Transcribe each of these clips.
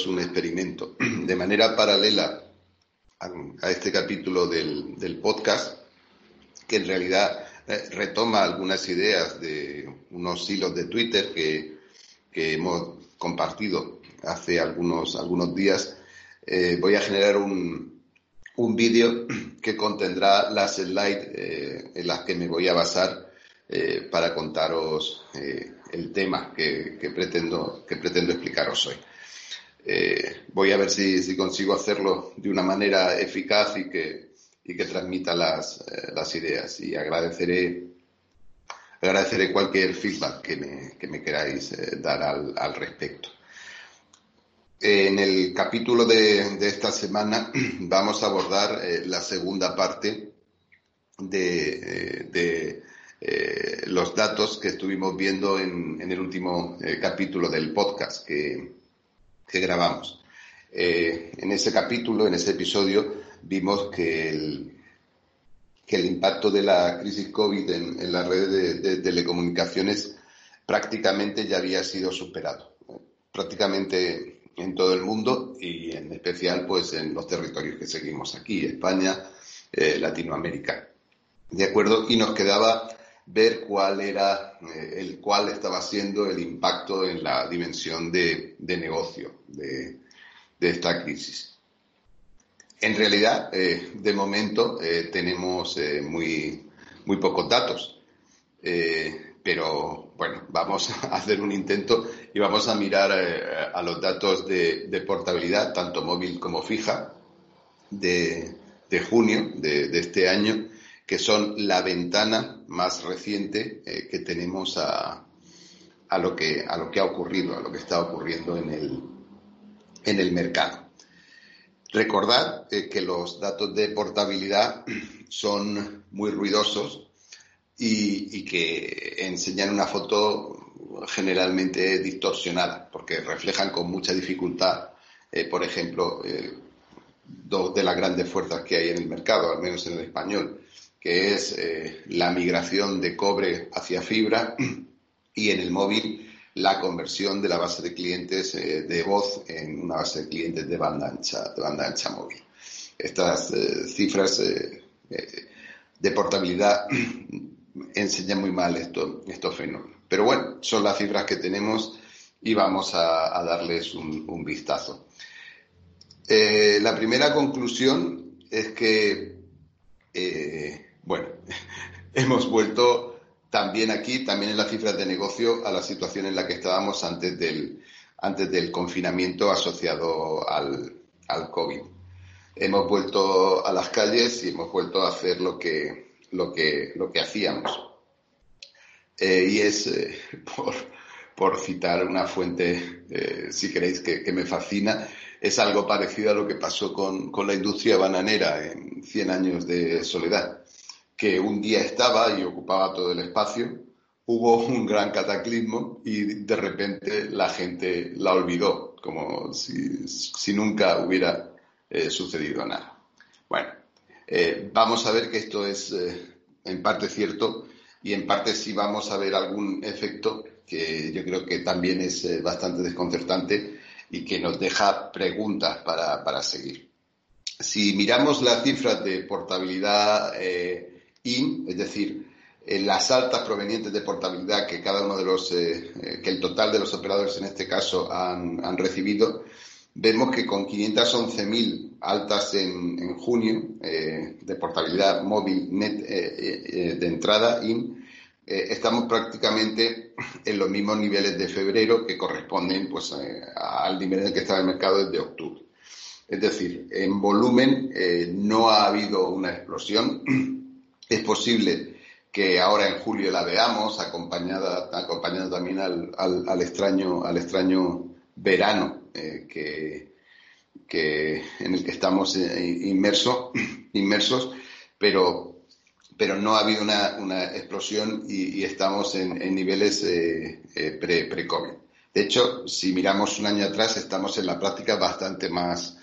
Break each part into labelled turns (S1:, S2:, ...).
S1: Eh, proponeros un experimento. De manera paralela a, este capítulo del, podcast, que en realidad eh, retoma algunas ideas de unos hilos de Twitter que, hemos compartido hace algunos, algunos días, eh, voy a generar un, un vídeo que contendrá las slides en las que me voy a basar para contaros el tema que, pretendo, que pretendo explicaros hoy. Eh, voy a ver si, consigo hacerlo de una manera eficaz y que, transmita las, eh, las ideas. Y agradeceré, agradeceré cualquier feedback que me, que me queráis eh, dar al, respecto. En el capítulo de, esta semana vamos a abordar la segunda parte de, los datos que estuvimos viendo en, el último capítulo del podcast que, grabamos. Eh, en ese capítulo, en ese episodio, vimos que el, que el impacto de la crisis COVID en, en la red de, telecomunicaciones prácticamente ya había sido superado. Prácticamente en todo el mundo y en especial pues en los territorios que seguimos aquí, España, Latinoamérica. ¿De acuerdo? Y nos quedaba ver cuál era, eh, el cuál estaba siendo el impacto en la dimensión de, negocio de, esta crisis. En realidad, eh, de momento eh, tenemos muy, muy pocos datos, pero bueno, vamos a hacer un intento y vamos a mirar a los datos de, portabilidad, tanto móvil como fija, de, junio de este año que son la ventana más reciente eh, que tenemos a, lo que, a lo que ha ocurrido, a lo que está ocurriendo en el, en el mercado. Recordad eh, que los datos de portabilidad son muy ruidosos y, que enseñan una foto generalmente distorsionada, porque reflejan con mucha dificultad, eh, por ejemplo, dos de las grandes fuerzas que hay en el mercado, al menos en el español, que es eh, la migración de cobre hacia fibra y en el móvil la conversión de la base de clientes eh, de voz en una base de clientes de banda ancha, de banda ancha móvil. Estas eh, cifras de portabilidad enseñan muy mal esto, estos fenómenos. Pero bueno, son las cifras que tenemos y vamos a, darles un vistazo. la primera conclusión es que bueno, hemos vuelto también aquí, también en las cifras de negocio, a la situación en la que estábamos antes del, antes del confinamiento asociado al, al COVID. Hemos vuelto a las calles y hemos vuelto a hacer lo que, lo que, lo que hacíamos. Eh, y es, eh, por, por, citar una fuente, eh, si queréis, que, me fascina, es algo parecido a lo que pasó con, con la industria bananera en 100 años de soledad que un día estaba y ocupaba todo el espacio, hubo un gran cataclismo y de repente la gente la olvidó, como si, nunca hubiera eh, sucedido nada. Bueno, eh, vamos a ver que esto es eh, en parte cierto y en parte sí vamos a ver algún efecto que yo creo que también es bastante desconcertante y que nos deja preguntas para, para seguir. Si miramos las cifras de portabilidad IN, es decir, en las altas provenientes de portabilidad que cada uno de los, eh, eh, que el total de los operadores en este caso han, recibido, vemos que con 511.000 altas en, junio eh, de portabilidad móvil net de entrada IN, estamos prácticamente en los mismos niveles de febrero que corresponden pues, al nivel en el que estaba el mercado desde octubre. Es decir, en volumen no ha habido una explosión es posible que ahora en julio la veamos acompañada, acompañando también al, al, extraño, al extraño verano eh, que, en el que estamos eh, inmersos, pero, pero no ha habido una, una explosión y, estamos en, en niveles eh, pre-COVID. de hecho, si miramos un año atrás, estamos en la práctica bastante más,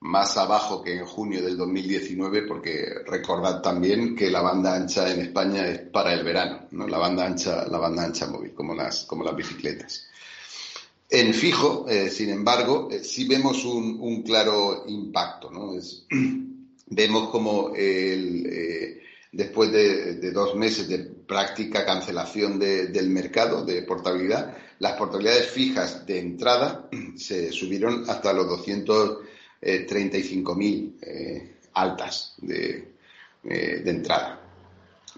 S1: más abajo que en junio del 2019, porque recordad también que la banda ancha en España es para el verano, ¿no? La banda ancha, la banda ancha móvil, como las, como las bicicletas. En fijo, sin embargo, sí vemos un, claro impacto. ¿no? vemos como el, después de, dos meses de práctica cancelación del mercado de portabilidad, las portabilidades fijas de entrada se subieron hasta los 235.000 eh, altas de, eh, de, entrada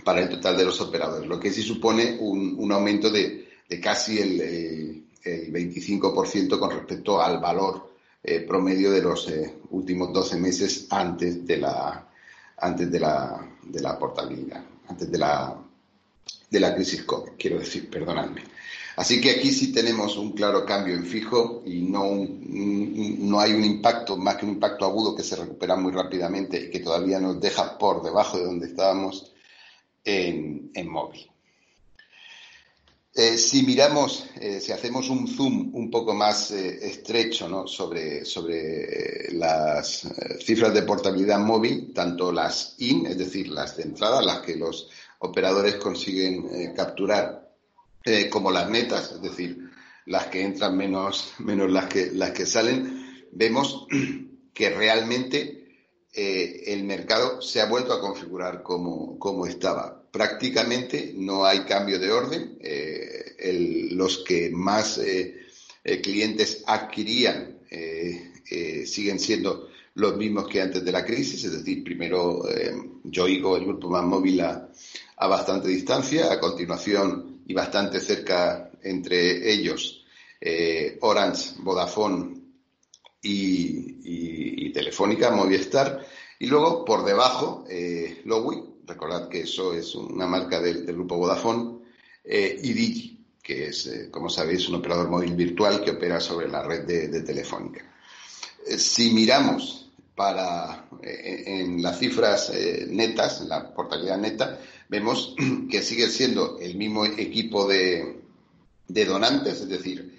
S1: para el total de los operadores, lo que sí supone un, aumento de, casi el, 25% con respecto al valor eh, promedio de los últimos 12 meses antes de la antes de la, de la portabilidad, antes de la, de la crisis COVID, quiero decir, perdonadme. Así que aquí sí tenemos un claro cambio en fijo y no, no hay un impacto, más que un impacto agudo que se recupera muy rápidamente y que todavía nos deja por debajo de donde estábamos en, en móvil. Eh, si miramos, eh, si hacemos un zoom un poco más eh, estrecho sobre, sobre las cifras de portabilidad móvil, tanto las IN, es decir, las de entrada, las que los operadores consiguen capturar, como las netas, es decir, las que entran menos, menos las, que, las que salen, vemos que realmente el mercado se ha vuelto a configurar como, como estaba prácticamente no hay cambio de orden. Eh, los que más eh, eh, clientes adquirían siguen siendo los mismos que antes de la crisis, es decir, primero Yoigo, el grupo más móvil, a, bastante distancia, a continuación y bastante cerca entre ellos Orange, Vodafone y, y, Telefónica, Movistar, y luego por debajo Lowy, recordad que eso es una marca del, grupo Vodafone, eh, y Digi, que es, eh, como sabéis, un operador móvil virtual que opera sobre la red de, Telefónica. Eh, si miramos para en las cifras netas, en la portabilidad neta, vemos que sigue siendo el mismo equipo de, donantes, es decir,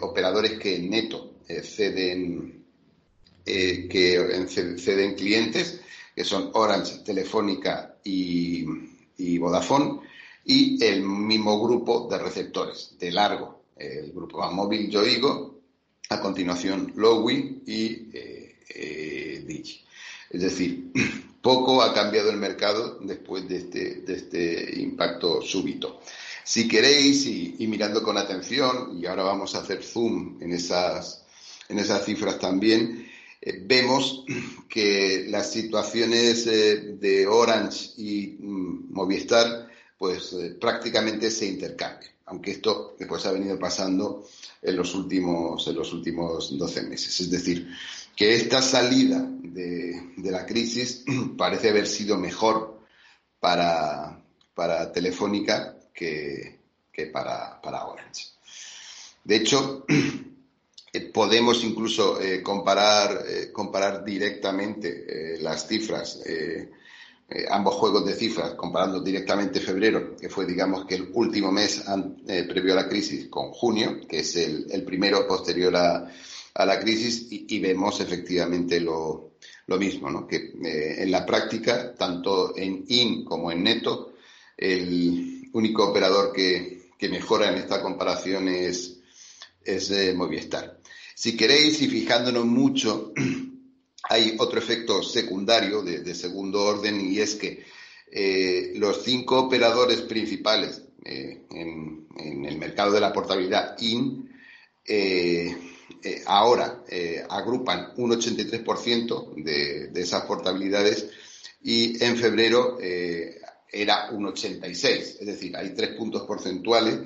S1: operadores que neto ceden que ceden clientes, que son Orange, Telefónica y, Vodafone, y el mismo grupo de receptores, de largo, el grupo más móvil Yoigo, a continuación Lowy y eh, eh, Digi. Es decir, poco ha cambiado el mercado después de este, este impacto súbito. Si queréis, y, mirando con atención, y ahora vamos a hacer zoom en esas, en esas cifras también, eh, vemos que las situaciones eh, de Orange y mm, Movistar pues eh, prácticamente se intercambian, aunque esto después ha venido pasando en los últimos, en los últimos 12 meses. Es decir, que esta salida de, la crisis parece haber sido mejor para, para Telefónica que, para, para Orange. De hecho, Eh, podemos incluso eh, comparar, eh, comparar directamente las cifras, ambos juegos de cifras, comparando directamente febrero, que fue, digamos, que el último mes previo a la crisis, con junio, que es el, primero posterior a, la crisis, y, vemos efectivamente lo, mismo, ¿no? que en la práctica, tanto en IN como en neto, el único operador que, mejora en esta comparación es, es Movistar. Si queréis, y fijándonos mucho, hay otro efecto secundario de, segundo orden y es que eh, los cinco operadores principales eh, en, el mercado de la portabilidad IN eh, ahora agrupan un 83% de, esas portabilidades y en febrero era un 86%, es decir, hay tres puntos porcentuales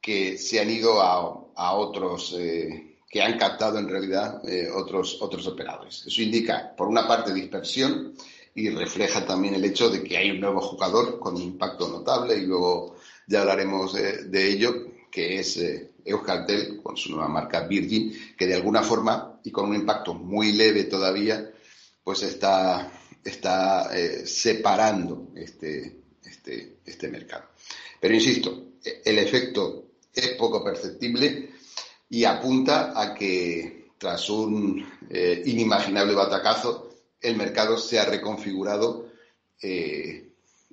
S1: que se han ido a, a otros que han captado en realidad eh, otros, otros operadores. Eso indica, por una parte, dispersión y refleja también el hecho de que hay un nuevo jugador con un impacto notable y luego ya hablaremos eh, de ello, que es eh, Euskaltel con su nueva marca Virgin, que de alguna forma y con un impacto muy leve todavía, pues está, está separando este, este, este mercado. Pero insisto, el efecto es poco perceptible y apunta a que tras un eh, inimaginable batacazo el mercado se ha reconfigurado eh,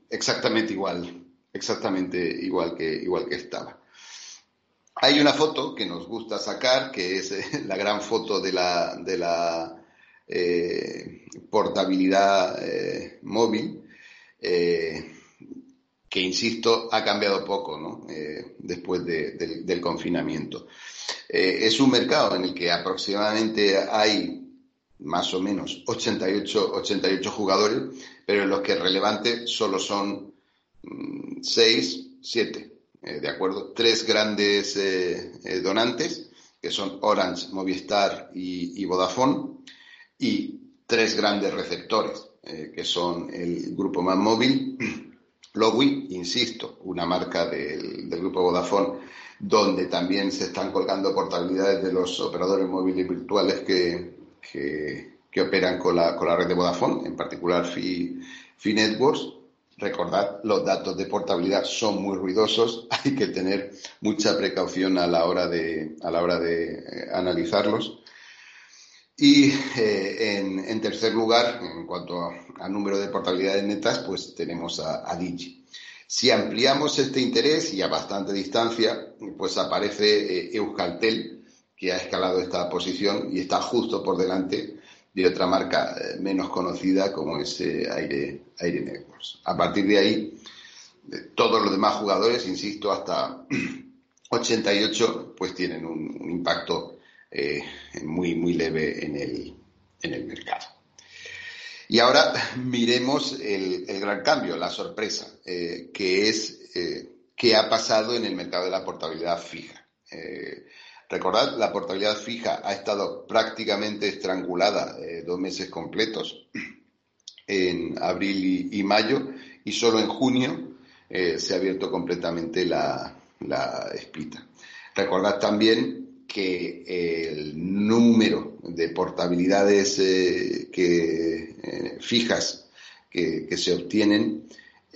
S1: exactamente igual, exactamente igual que, igual que estaba. Hay una foto que nos gusta sacar, que es eh, la gran foto de la, de la eh, portabilidad eh, móvil, que, insisto, ha cambiado poco ¿no? después del confinamiento. es un mercado en el que aproximadamente hay más o menos 88, 88 jugadores, pero en los que relevantes solo son 6, mm, 7. Eh, ¿de acuerdo? Tres grandes eh, eh, donantes, que son Orange, Movistar y, Vodafone, y tres grandes receptores, que son el grupo más móvil, Lowy, insisto, una marca del, grupo Vodafone, donde también se están colgando portabilidades de los operadores móviles virtuales que, que, operan con la, con la, red de Vodafone, en particular Fi, Fi Networks, Recordad, los datos de portabilidad son muy ruidosos, hay que tener mucha precaución a la hora de, a la hora de eh, analizarlos. Y eh, en, tercer lugar, en cuanto a, número de portabilidades netas, pues tenemos a, Digi. Si ampliamos este interés y a bastante distancia, pues aparece eh, Euskaltel, que ha escalado esta posición y está justo por delante de otra marca eh, menos conocida como es eh, Aire, Networks. A partir de ahí, todos los demás jugadores, insisto, hasta 88, pues tienen un, impacto eh, muy, muy leve en el, en el mercado. Y ahora miremos el, gran cambio, la sorpresa, que es qué ha pasado en el mercado de la portabilidad fija. Recordad, la portabilidad fija ha estado prácticamente estrangulada eh, dos meses completos, en abril y, mayo, y solo en junio eh, se ha abierto completamente la, espita. Recordad también que el número de portabilidades eh, que, fijas que se obtienen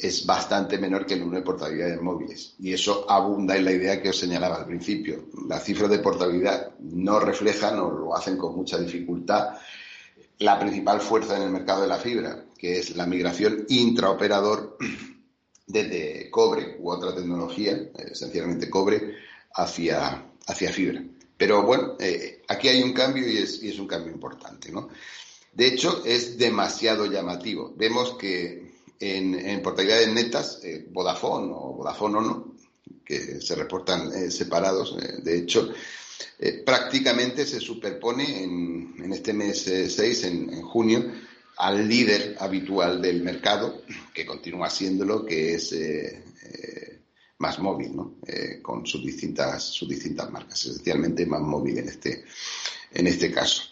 S1: es bastante menor que el número de portabilidades móviles. Y eso abunda en la idea que os señalaba al principio. Las cifras de portabilidad no reflejan o lo hacen con mucha dificultad la principal fuerza en el mercado de la fibra, que es la migración intraoperador desde cobre u otra tecnología, esencialmente cobre, hacia, hacia fibra. Pero bueno, eh, aquí hay un cambio y es, y es un cambio importante. ¿no? De hecho, es demasiado llamativo. Vemos que en, en portabilidades netas, eh, Vodafone o Vodafone o no, que se reportan eh, separados, eh, de hecho, prácticamente se superpone en, en este mes 6, en, junio, al líder habitual del mercado, que continúa siéndolo, que es más móvil, ¿no? con sus distintas, sus distintas marcas, esencialmente más móvil en este, en este caso.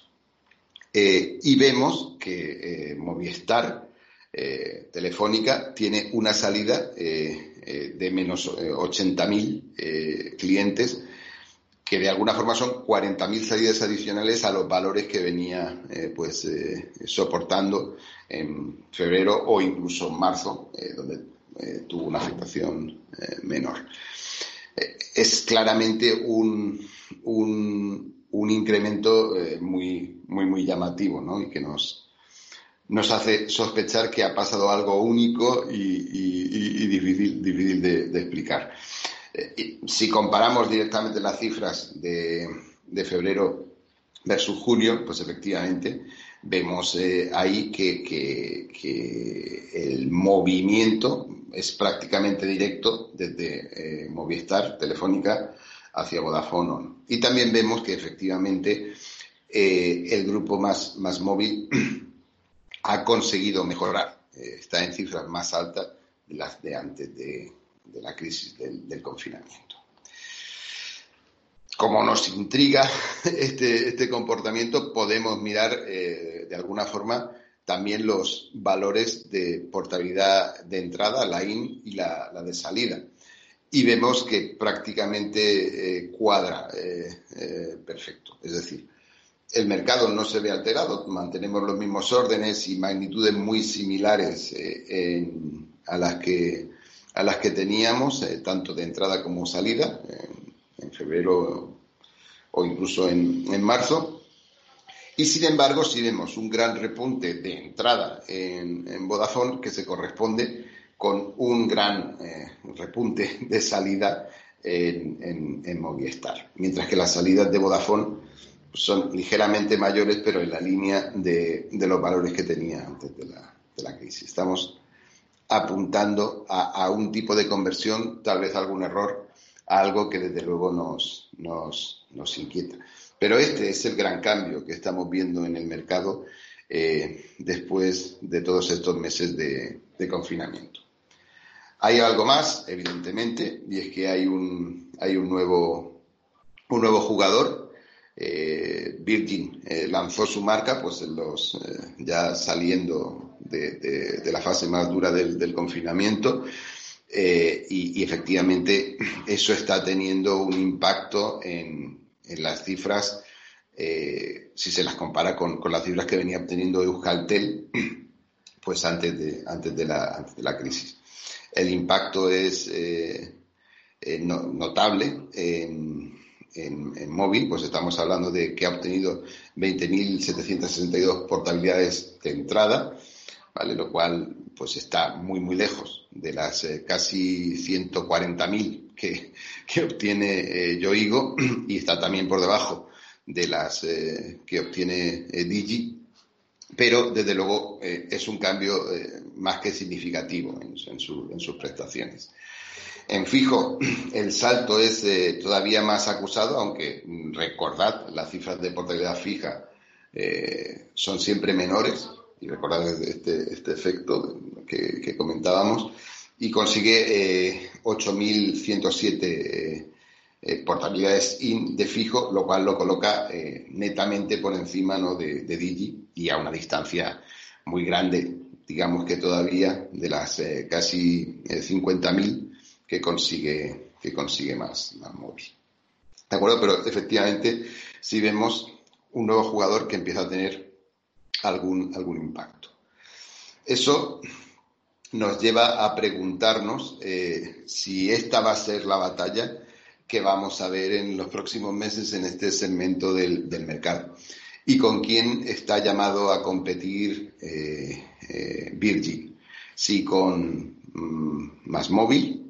S1: y vemos que Movistar eh, telefónica tiene una salida eh, eh, de menos 80.000 clientes que de alguna forma son 40.000 salidas adicionales a los valores que venía pues soportando en febrero o incluso marzo, donde tuvo una afectación menor. es claramente un, un, un incremento muy, muy, muy llamativo ¿no? y que nos, nos hace sospechar que ha pasado algo único y, difícil, difícil de, explicar. Eh, si comparamos directamente las cifras de, febrero versus junio, pues efectivamente vemos eh, ahí que, el movimiento es prácticamente directo desde eh, Movistar, Telefónica, hacia Vodafone. Y también vemos que efectivamente el grupo más, más móvil ha conseguido mejorar. Eh, está en cifras más altas de las de antes de, la crisis del, confinamiento. Como nos intriga este, este comportamiento, podemos mirar eh, de alguna forma también los valores de portabilidad de entrada, la IN y la, de salida. Y vemos que prácticamente eh, cuadra perfecto. Es decir, el mercado no se ve alterado, mantenemos los mismos órdenes y magnitudes muy similares eh, a, las que, a las que teníamos, eh, tanto de entrada como salida, en febrero o incluso en, marzo. Y sin embargo, sí vemos un gran repunte de entrada en, Vodafone que se corresponde con un gran eh, repunte de salida en, en, Movistar. Mientras que las salidas de Vodafone son ligeramente mayores, pero en la línea de, los valores que tenía antes de la, crisis. Estamos apuntando a, un tipo de conversión, tal vez algún error, a algo que desde luego nos, nos, inquieta. Pero este es el gran cambio que estamos viendo en el mercado eh, después de todos estos meses de, confinamiento. Hay algo más, evidentemente, y es que hay un, hay un, nuevo, un nuevo jugador eh, Virgin eh, lanzó su marca, pues eh, ya saliendo de, la fase más dura del, confinamiento, y, efectivamente eso está teniendo un impacto en, las cifras, si se las compara con, las cifras que venía obteniendo Euskaltel, pues antes de, antes de, la, crisis. El impacto es notable. En, móvil, pues estamos hablando de que ha obtenido 20.762 portabilidades de entrada, ¿vale? Lo cual pues está muy, muy lejos de las eh, casi 140.000 que, que obtiene eh, Yoigo y está también por debajo de las eh, que obtiene Digi, pero desde luego es un cambio más que significativo en, en sus prestaciones. En fijo, el salto es eh, todavía más acusado, aunque mm, recordad, las cifras de portabilidad fija eh, son siempre menores, y recordad este, este efecto que, comentábamos, y consigue 8.107 eh, portabilidades in de fijo, lo cual lo coloca netamente por encima ¿no? de, de, Digi y a una distancia muy grande, digamos que todavía de las casi 50.000 que consigue, que consigue más, móvil. ¿De acuerdo? Pero efectivamente si vemos un nuevo jugador que empieza a tener algún, algún impacto. Eso nos lleva a preguntarnos eh, si esta va a ser la batalla que vamos a ver en los próximos meses en este segmento del, mercado y con quién está llamado a competir eh, eh, Virgin. Si con mm, más móvil,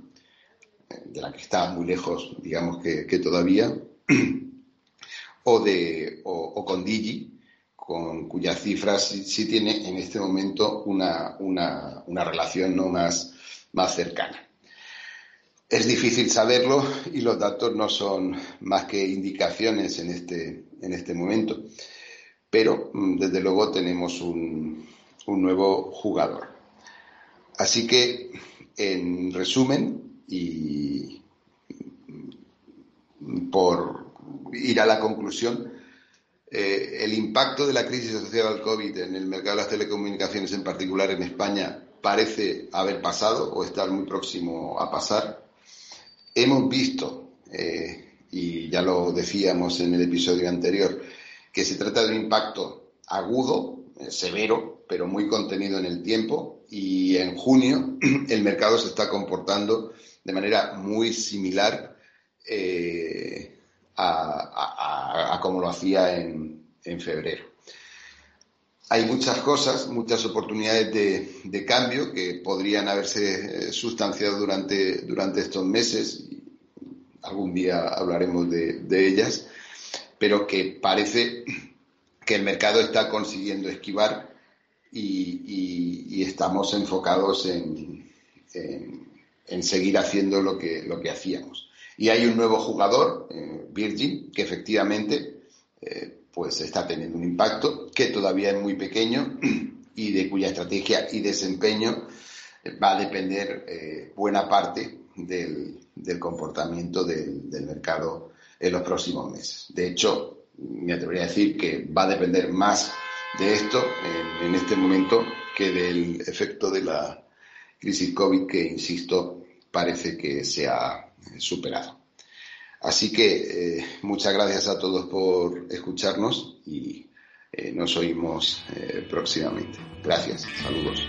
S1: de la que está muy lejos, digamos que, todavía, o, de, o, con Digi, con cuyas cifras sí, tiene en este momento una, una, relación no más, más cercana. Es difícil saberlo y los datos no son más que indicaciones en este, en este momento, pero mm, desde luego tenemos un, un nuevo jugador. Así que, en resumen, y por ir a la conclusión, eh, el impacto de la crisis asociada al COVID en el mercado de las telecomunicaciones, en particular en España, parece haber pasado o estar muy próximo a pasar. Hemos visto, eh, y ya lo decíamos en el episodio anterior, que se trata de un impacto agudo, eh, severo, pero muy contenido en el tiempo, y en junio el mercado se está comportando de manera muy similar eh, a, como lo hacía en, febrero. Hay muchas cosas, muchas oportunidades de, cambio que podrían haberse eh, sustanciado durante, durante estos meses. Algún día hablaremos de, ellas, pero que parece que el mercado está consiguiendo esquivar y, estamos enfocados en en seguir haciendo lo que, lo que hacíamos. Y hay un nuevo jugador, eh, Virgin, que efectivamente eh, pues está teniendo un impacto que todavía es muy pequeño y de cuya estrategia y desempeño eh, va a depender buena parte del, comportamiento del, mercado en los próximos meses. De hecho, me atrevería a decir que va a depender más de esto en este momento que del efecto de la crisis COVID que, insisto, parece que se ha superado. Así que eh, muchas gracias a todos por escucharnos y eh, nos oímos eh, próximamente. Gracias, saludos.